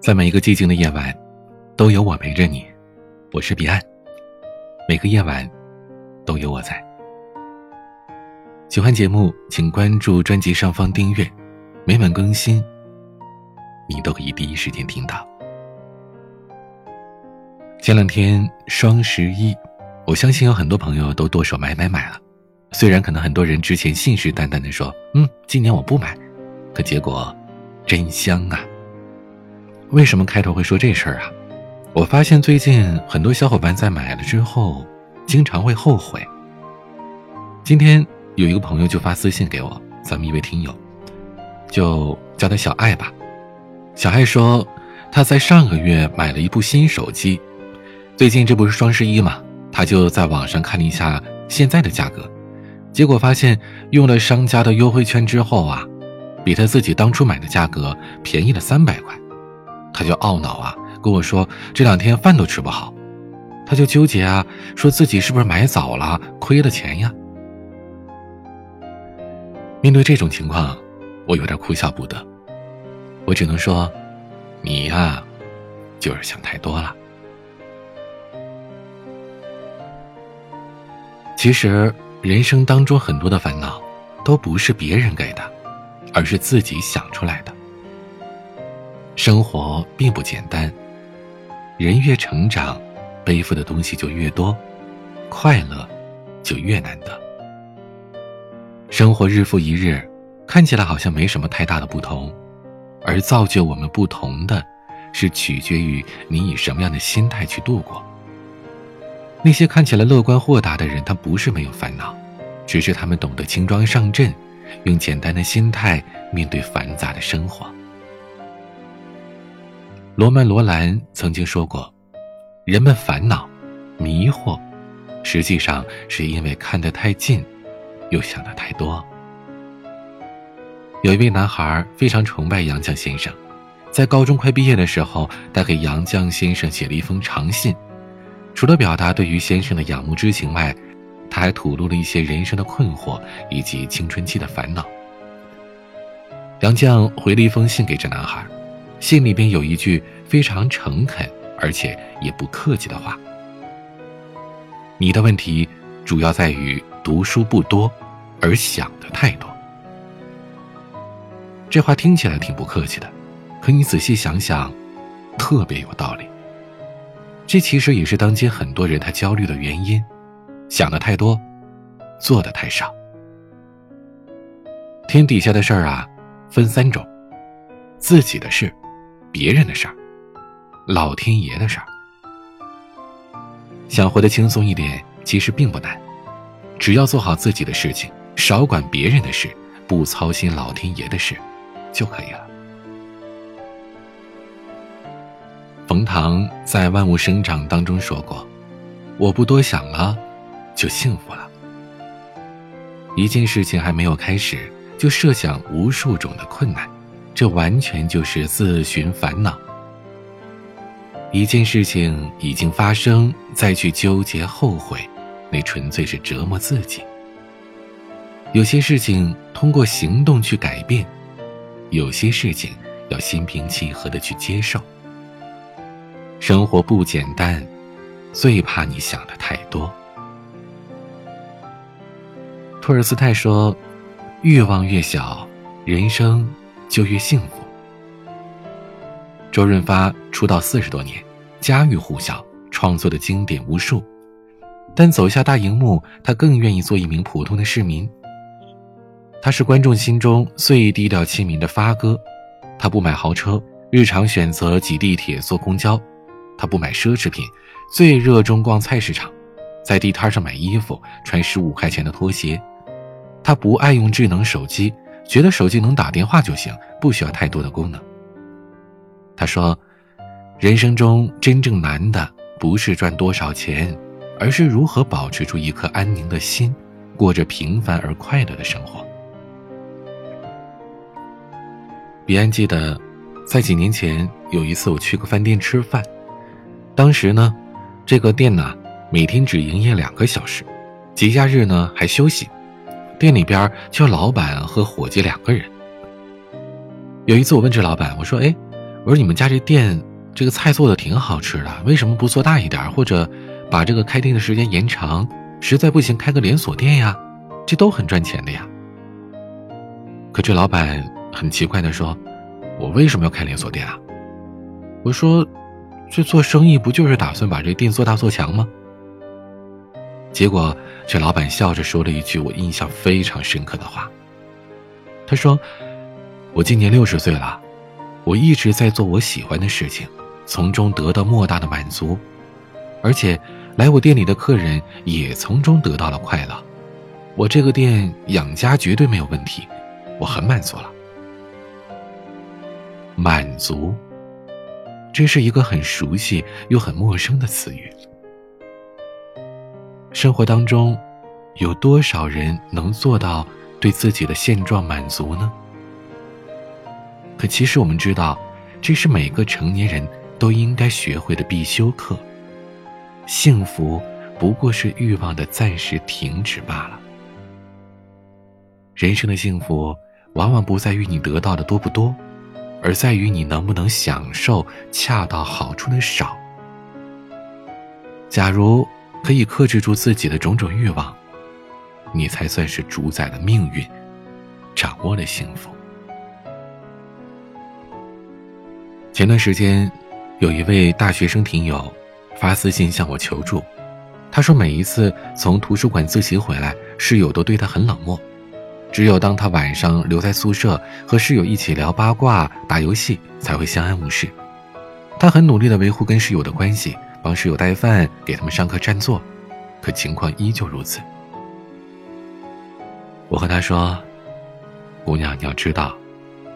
在每一个寂静的夜晚，都有我陪着你。我是彼岸，每个夜晚都有我在。喜欢节目，请关注专辑上方订阅，每晚更新，你都可以第一时间听到。前两天双十一，我相信有很多朋友都剁手买买买了。虽然可能很多人之前信誓旦旦的说：“嗯，今年我不买。”可结果真香啊！为什么开头会说这事儿啊？我发现最近很多小伙伴在买了之后，经常会后悔。今天有一个朋友就发私信给我，咱们一位听友，就叫他小爱吧。小爱说，他在上个月买了一部新手机，最近这不是双十一嘛，他就在网上看了一下现在的价格，结果发现用了商家的优惠券之后啊，比他自己当初买的价格便宜了三百块。他就懊恼啊，跟我说这两天饭都吃不好，他就纠结啊，说自己是不是买早了，亏了钱呀？面对这种情况，我有点哭笑不得，我只能说，你呀，就是想太多了。其实人生当中很多的烦恼，都不是别人给的，而是自己想出来的。生活并不简单，人越成长，背负的东西就越多，快乐就越难得。生活日复一日，看起来好像没什么太大的不同，而造就我们不同的，是取决于你以什么样的心态去度过。那些看起来乐观豁达的人，他不是没有烦恼，只是他们懂得轻装上阵，用简单的心态面对繁杂的生活。罗曼·罗兰曾经说过：“人们烦恼、迷惑，实际上是因为看得太近，又想得太多。”有一位男孩非常崇拜杨绛先生，在高中快毕业的时候，他给杨绛先生写了一封长信，除了表达对于先生的仰慕之情外，他还吐露了一些人生的困惑以及青春期的烦恼。杨绛回了一封信给这男孩。信里边有一句非常诚恳，而且也不客气的话：“你的问题主要在于读书不多，而想的太多。”这话听起来挺不客气的，可你仔细想想，特别有道理。这其实也是当今很多人他焦虑的原因：想的太多，做的太少。天底下的事儿啊，分三种：自己的事。别人的事儿，老天爷的事儿。想活得轻松一点，其实并不难，只要做好自己的事情，少管别人的事，不操心老天爷的事，就可以了。冯唐在《万物生长》当中说过：“我不多想了，就幸福了。”一件事情还没有开始，就设想无数种的困难。这完全就是自寻烦恼。一件事情已经发生，再去纠结后悔，那纯粹是折磨自己。有些事情通过行动去改变，有些事情要心平气和的去接受。生活不简单，最怕你想的太多。托尔斯泰说：“欲望越小，人生。”就越幸福。周润发出道四十多年，家喻户晓，创作的经典无数。但走下大荧幕，他更愿意做一名普通的市民。他是观众心中最低调亲民的发哥。他不买豪车，日常选择挤地铁、坐公交。他不买奢侈品，最热衷逛菜市场，在地摊上买衣服，穿十五块钱的拖鞋。他不爱用智能手机。觉得手机能打电话就行，不需要太多的功能。他说：“人生中真正难的不是赚多少钱，而是如何保持住一颗安宁的心，过着平凡而快乐的生活。”彼岸记得，在几年前有一次我去个饭店吃饭，当时呢，这个店呢每天只营业两个小时，节假日呢还休息。店里边就老板和伙计两个人。有一次我问这老板，我说：“哎，我说你们家这店这个菜做的挺好吃的，为什么不做大一点，或者把这个开店的时间延长？实在不行开个连锁店呀，这都很赚钱的呀。可这老板很奇怪的说：“我为什么要开连锁店啊？”我说：“这做生意不就是打算把这店做大做强吗？”结果这老板笑着说了一句我印象非常深刻的话。他说：“我今年六十岁了，我一直在做我喜欢的事情，从中得到莫大的满足，而且来我店里的客人也从中得到了快乐。我这个店养家绝对没有问题，我很满足了。满足，这是一个很熟悉又很陌生的词语。生活当中，有多少人能做到？”对自己的现状满足呢？可其实我们知道，这是每个成年人都应该学会的必修课。幸福不过是欲望的暂时停止罢了。人生的幸福，往往不在于你得到的多不多，而在于你能不能享受恰到好处的少。假如可以克制住自己的种种欲望。你才算是主宰了命运，掌握了幸福。前段时间，有一位大学生听友发私信向我求助，他说每一次从图书馆自习回来，室友都对他很冷漠，只有当他晚上留在宿舍和室友一起聊八卦、打游戏，才会相安无事。他很努力的维护跟室友的关系，帮室友带饭，给他们上课占座，可情况依旧如此。我和他说：“姑娘，你要知道，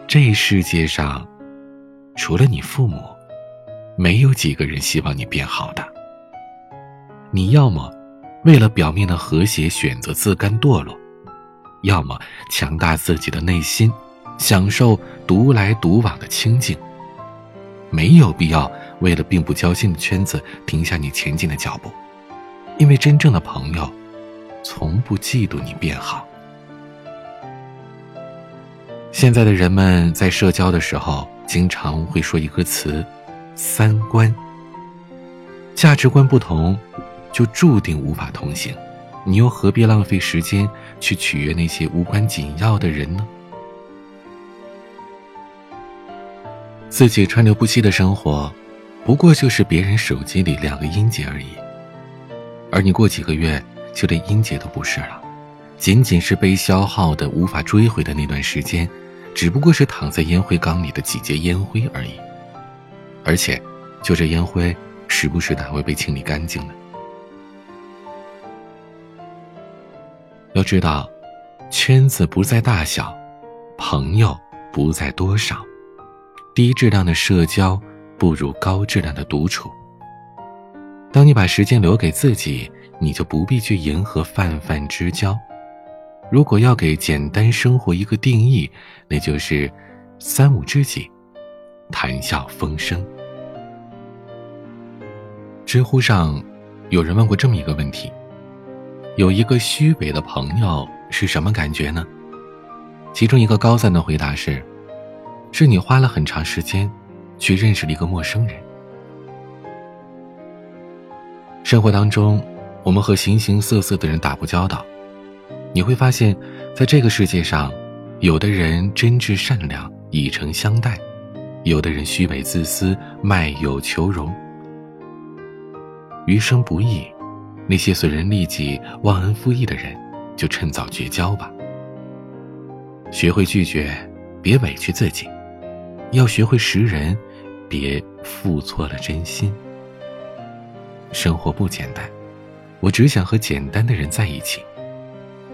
这世界上，除了你父母，没有几个人希望你变好的。你要么为了表面的和谐选择自甘堕落，要么强大自己的内心，享受独来独往的清静。没有必要为了并不交心的圈子停下你前进的脚步，因为真正的朋友，从不嫉妒你变好。”现在的人们在社交的时候，经常会说一个词“三观”。价值观不同，就注定无法同行。你又何必浪费时间去取悦那些无关紧要的人呢？自己川流不息的生活，不过就是别人手机里两个音节而已。而你过几个月，就连音节都不是了，仅仅是被消耗的无法追回的那段时间。只不过是躺在烟灰缸里的几节烟灰而已，而且，就这烟灰，时不时的还会被清理干净的。要知道，圈子不在大小，朋友不在多少，低质量的社交不如高质量的独处。当你把时间留给自己，你就不必去迎合泛泛之交。如果要给简单生活一个定义，那就是三五知己，谈笑风生。知乎上有人问过这么一个问题：有一个虚伪的朋友是什么感觉呢？其中一个高赞的回答是：是你花了很长时间去认识了一个陌生人。生活当中，我们和形形色色的人打过交道。你会发现，在这个世界上，有的人真挚善良，以诚相待；有的人虚伪自私，卖友求荣。余生不易，那些损人利己、忘恩负义的人，就趁早绝交吧。学会拒绝，别委屈自己；要学会识人，别付错了真心。生活不简单，我只想和简单的人在一起。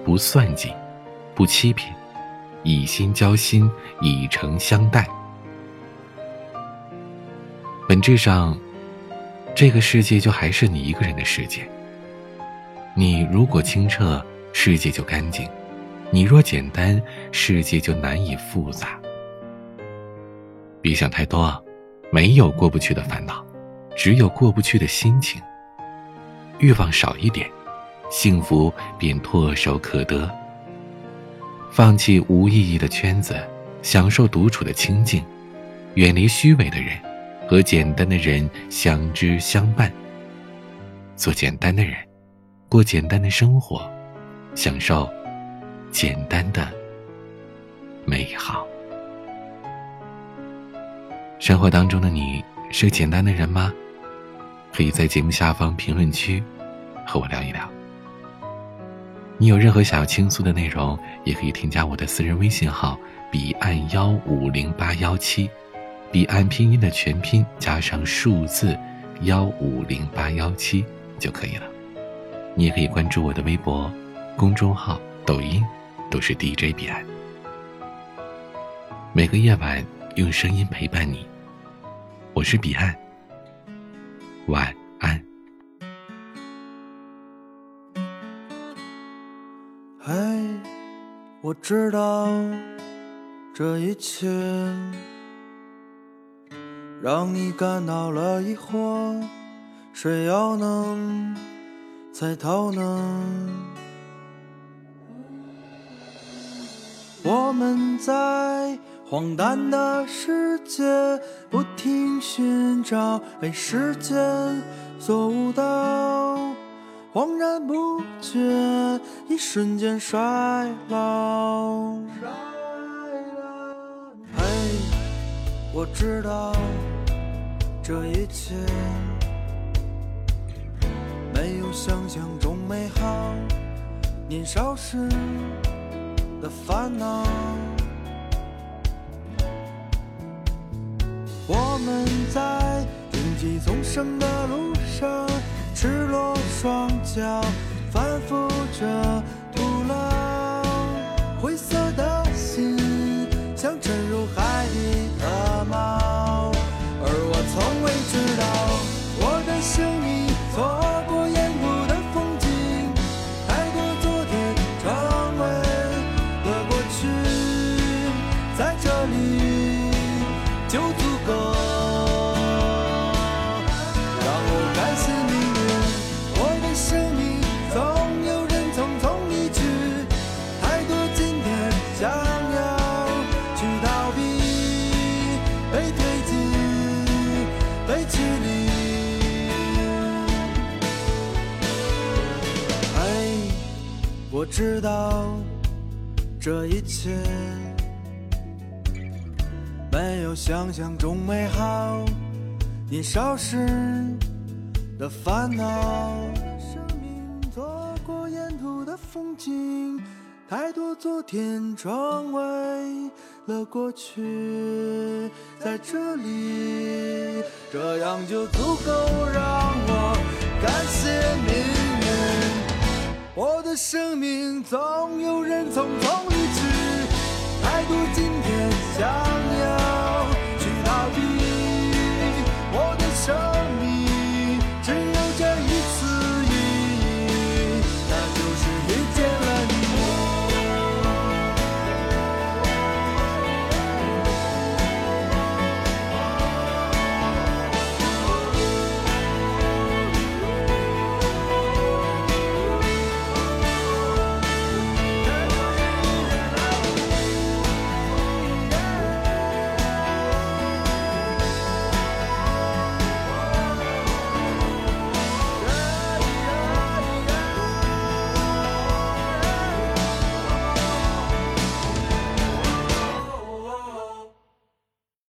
不算计，不欺骗，以心交心，以诚相待。本质上，这个世界就还是你一个人的世界。你如果清澈，世界就干净；你若简单，世界就难以复杂。别想太多，没有过不去的烦恼，只有过不去的心情。欲望少一点。幸福便唾手可得。放弃无意义的圈子，享受独处的清静，远离虚伪的人，和简单的人相知相伴。做简单的人，过简单的生活，享受简单的美好。生活当中的你是简单的人吗？可以在节目下方评论区和我聊一聊。你有任何想要倾诉的内容，也可以添加我的私人微信号“彼岸幺五零八幺七”，彼岸拼音的全拼加上数字幺五零八幺七就可以了。你也可以关注我的微博、公众号、抖音，都是 DJ 彼岸。每个夜晚用声音陪伴你，我是彼岸。晚安。嘿，我知道这一切让你感到了疑惑，谁又能猜透呢？我们在。荒诞的世界，不停寻找被时间所误导，恍然不觉，一瞬间衰老。嘿，我知道这一切没有想象中美好，年少时的烦恼。我们在荆棘丛生的路上，赤裸双脚，反复着徒劳。灰色的心像沉入海底的猫，而我从未知道，我的生命错过沿途的风景，太多昨天成为了过去，在这里就。我知道这一切没有想象中美好，年少时的烦恼。生命错过沿途的风景，太多昨天成为了过去，在这里，这样就足够让我感谢你。的生命总有人匆匆离去，太多今天想。